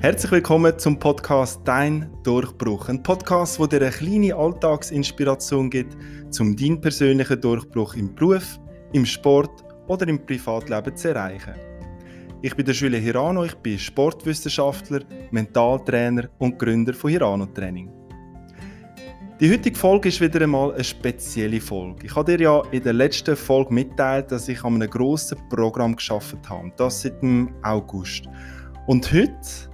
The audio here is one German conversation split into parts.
Herzlich willkommen zum Podcast Dein Durchbruch. Ein Podcast, wo dir eine kleine Alltagsinspiration gibt, zum deinen persönlichen Durchbruch im Beruf, im Sport oder im Privatleben zu erreichen. Ich bin der Julie Hirano, ich bin Sportwissenschaftler, Mentaltrainer und Gründer von Hirano Training. Die heutige Folge ist wieder einmal eine spezielle Folge. Ich habe dir ja in der letzten Folge mitteilt, dass ich an einem grossen Programm geschafft habe. Das seit dem August. Und heute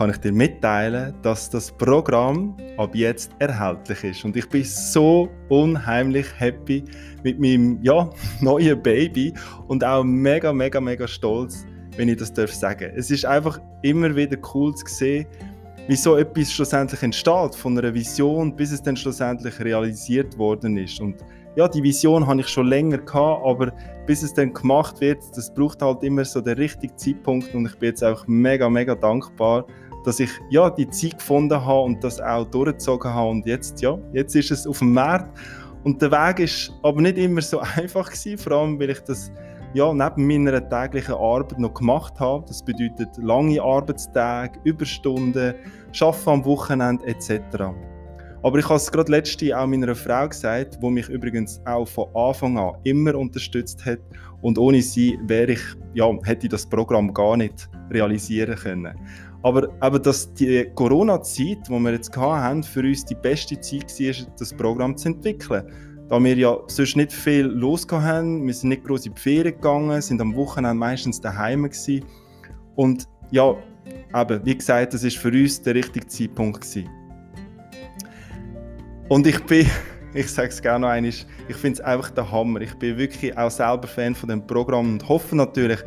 kann ich dir mitteilen, dass das Programm ab jetzt erhältlich ist. Und ich bin so unheimlich happy mit meinem ja, neuen Baby und auch mega, mega, mega stolz, wenn ich das darf sagen. Es ist einfach immer wieder cool zu sehen, wie so etwas schlussendlich entsteht, von einer Vision, bis es dann schlussendlich realisiert worden ist. Und ja, die Vision habe ich schon länger gehabt, aber bis es dann gemacht wird, das braucht halt immer so den richtigen Zeitpunkt und ich bin jetzt auch mega, mega dankbar, dass ich ja die Zeit gefunden habe und das auch durchgezogen habe und jetzt ja, jetzt ist es auf dem Markt und der Weg ist aber nicht immer so einfach gewesen, vor allem weil ich das ja neben meiner täglichen Arbeit noch gemacht habe. Das bedeutet lange Arbeitstage, Überstunden, Arbeiten am Wochenende etc. Aber ich habe es gerade letzte auch meiner Frau gesagt, wo mich übrigens auch von Anfang an immer unterstützt hat und ohne sie wäre ich ja hätte ich das Programm gar nicht realisieren können. Aber, aber dass die Corona-Zeit, die wir jetzt hatten, für uns die beste Zeit war, das Programm zu entwickeln. Da wir ja sonst nicht viel los haben, wir sind nicht groß in die Ferien gegangen, sind am Wochenende meistens daheim gewesen. Und ja, eben, wie gesagt, das ist für uns der richtige Zeitpunkt gewesen. Und ich bin, ich sage es gerne noch einmal, ich finde es einfach der Hammer. Ich bin wirklich auch selber Fan von dem Programm und hoffe natürlich,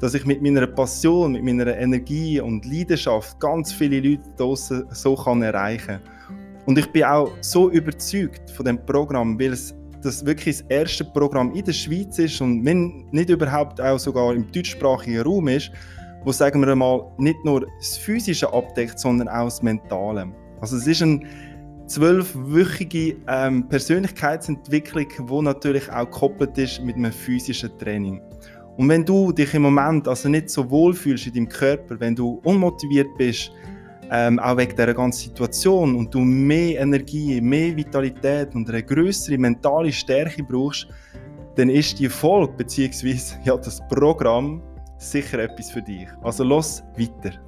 dass ich mit meiner Passion, mit meiner Energie und Leidenschaft ganz viele Leute draußen so kann erreichen Und ich bin auch so überzeugt von dem Programm, weil es das wirklich das erste Programm in der Schweiz ist und wenn nicht überhaupt auch sogar im deutschsprachigen Raum ist, wo sagen wir mal nicht nur das Physische abdeckt, sondern auch das Mentale. Also es ist ein zwölfwöchige ähm, Persönlichkeitsentwicklung, wo natürlich auch gekoppelt ist mit einem physischen Training. Und wenn du dich im Moment also nicht so wohl fühlst in deinem Körper, wenn du unmotiviert bist, ähm, auch wegen dieser ganzen Situation und du mehr Energie, mehr Vitalität und eine größere mentale Stärke brauchst, dann ist die Folge bzw. Ja, das Programm sicher etwas für dich. Also los weiter.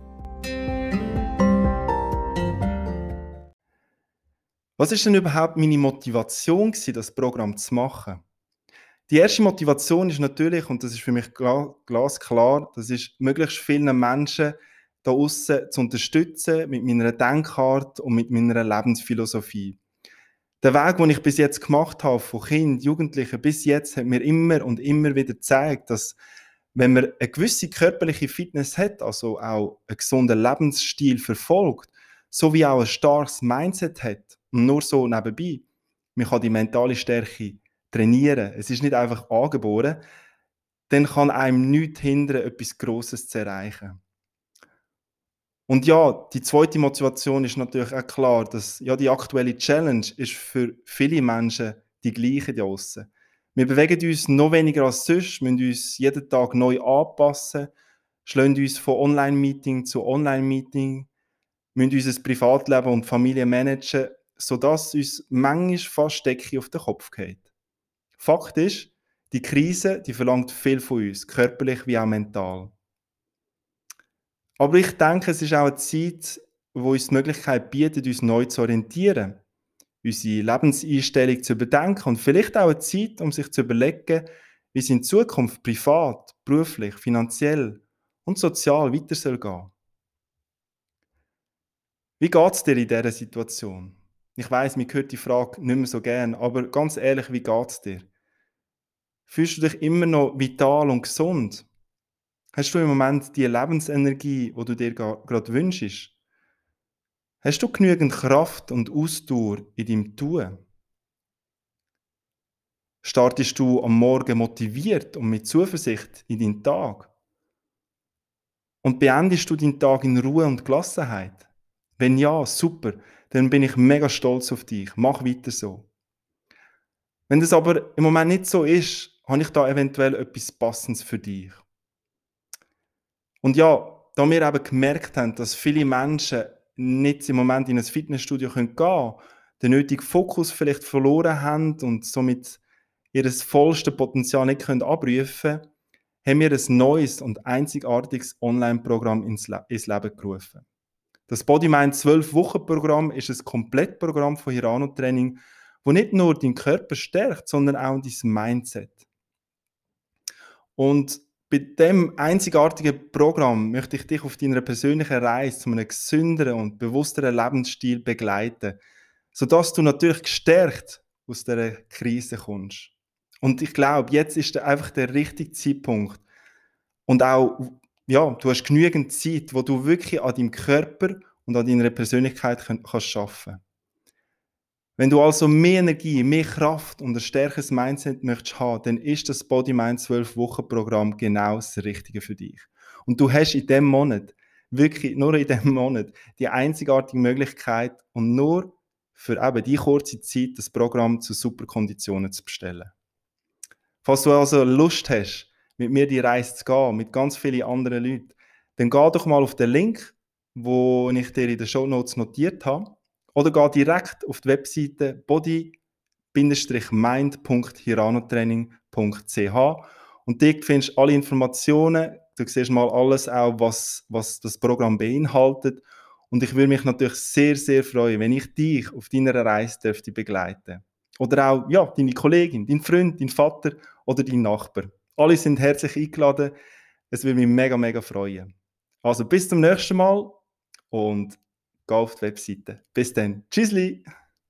Was ist denn überhaupt meine Motivation, das Programm zu machen? Die erste Motivation ist natürlich, und das ist für mich glasklar, das ist, möglichst vielen Menschen da außen zu unterstützen mit meiner Denkart und mit meiner Lebensphilosophie. Der Weg, den ich bis jetzt gemacht habe, von Kind, Jugendlichen bis jetzt, hat mir immer und immer wieder gezeigt, dass wenn man eine gewisse körperliche Fitness hat, also auch einen gesunden Lebensstil verfolgt, sowie auch ein starkes Mindset hat, und nur so nebenbei, man kann die mentale Stärke trainieren, es ist nicht einfach angeboren, dann kann einem nichts hindern, etwas Grosses zu erreichen. Und ja, die zweite Motivation ist natürlich auch klar, dass ja, die aktuelle Challenge ist für viele Menschen die gleiche draussen. Wir bewegen uns noch weniger als sonst, müssen uns jeden Tag neu anpassen, schlagen uns von Online-Meeting zu Online-Meeting, müssen unser Privatleben und Familie managen, sodass uns manchmal fast Decke auf den Kopf geht. Fakt ist, die Krise, die verlangt viel von uns, körperlich wie auch mental. Aber ich denke, es ist auch eine Zeit, wo uns die Möglichkeit bietet, uns neu zu orientieren, unsere Lebenseinstellung zu überdenken und vielleicht auch eine Zeit, um sich zu überlegen, wie es in Zukunft privat, beruflich, finanziell und sozial weiter soll gehen. Wie geht es dir in dieser Situation? Ich weiß, mir hört die Frage nicht mehr so gern, aber ganz ehrlich, wie geht es dir? Fühlst du dich immer noch vital und gesund? Hast du im Moment die Lebensenergie, die du dir gerade wünschst? Hast du genügend Kraft und Ausdauer in deinem Tun? Startest du am Morgen motiviert und mit Zuversicht in deinen Tag? Und beendest du deinen Tag in Ruhe und Gelassenheit? Wenn ja, super, dann bin ich mega stolz auf dich. Mach weiter so. Wenn das aber im Moment nicht so ist, habe ich da eventuell etwas Passendes für dich. Und ja, da wir eben gemerkt haben, dass viele Menschen nicht im Moment in ein Fitnessstudio gehen können, den nötigen Fokus vielleicht verloren haben und somit ihr vollstes Potenzial nicht können abrufen können, haben wir ein neues und einzigartiges Online-Programm ins, Le ins Leben gerufen. Das BodyMind 12-Wochen-Programm ist ein Komplettprogramm von Hirano Training, wo nicht nur deinen Körper stärkt, sondern auch dein Mindset. Und bei dem einzigartigen Programm möchte ich dich auf deiner persönlichen Reise zu einem gesünderen und bewussteren Lebensstil begleiten, sodass du natürlich gestärkt aus der Krise kommst. Und ich glaube, jetzt ist einfach der richtige Zeitpunkt. Und auch, ja, du hast genügend Zeit, wo du wirklich an deinem Körper und an deiner Persönlichkeit kannst arbeiten Wenn du also mehr Energie, mehr Kraft und ein stärkeres Mindset möchtest haben, dann ist das Body Mind 12 Wochen Programm genau das Richtige für dich. Und du hast in dem Monat, wirklich nur in dem Monat, die einzigartige Möglichkeit und nur für eben die kurze Zeit das Programm zu super Konditionen zu bestellen. Falls du also Lust hast, mit mir die Reise zu gehen, mit ganz vielen anderen Leuten, dann geh doch mal auf den Link, wo ich dir in den Show Notes notiert habe, oder geh direkt auf die Webseite body-mind.hiranotraining.ch und dort findest du alle Informationen, du siehst mal alles auch, was, was das Programm beinhaltet. Und ich würde mich natürlich sehr, sehr freuen, wenn ich dich auf deiner Reise dürfte begleiten. Oder auch ja, deine Kollegin, dein Freund, dein Vater oder dein Nachbar. Alle sind herzlich eingeladen. Es würde mich mega, mega freuen. Also bis zum nächsten Mal und geh auf die Webseite. Bis dann. Tschüssli!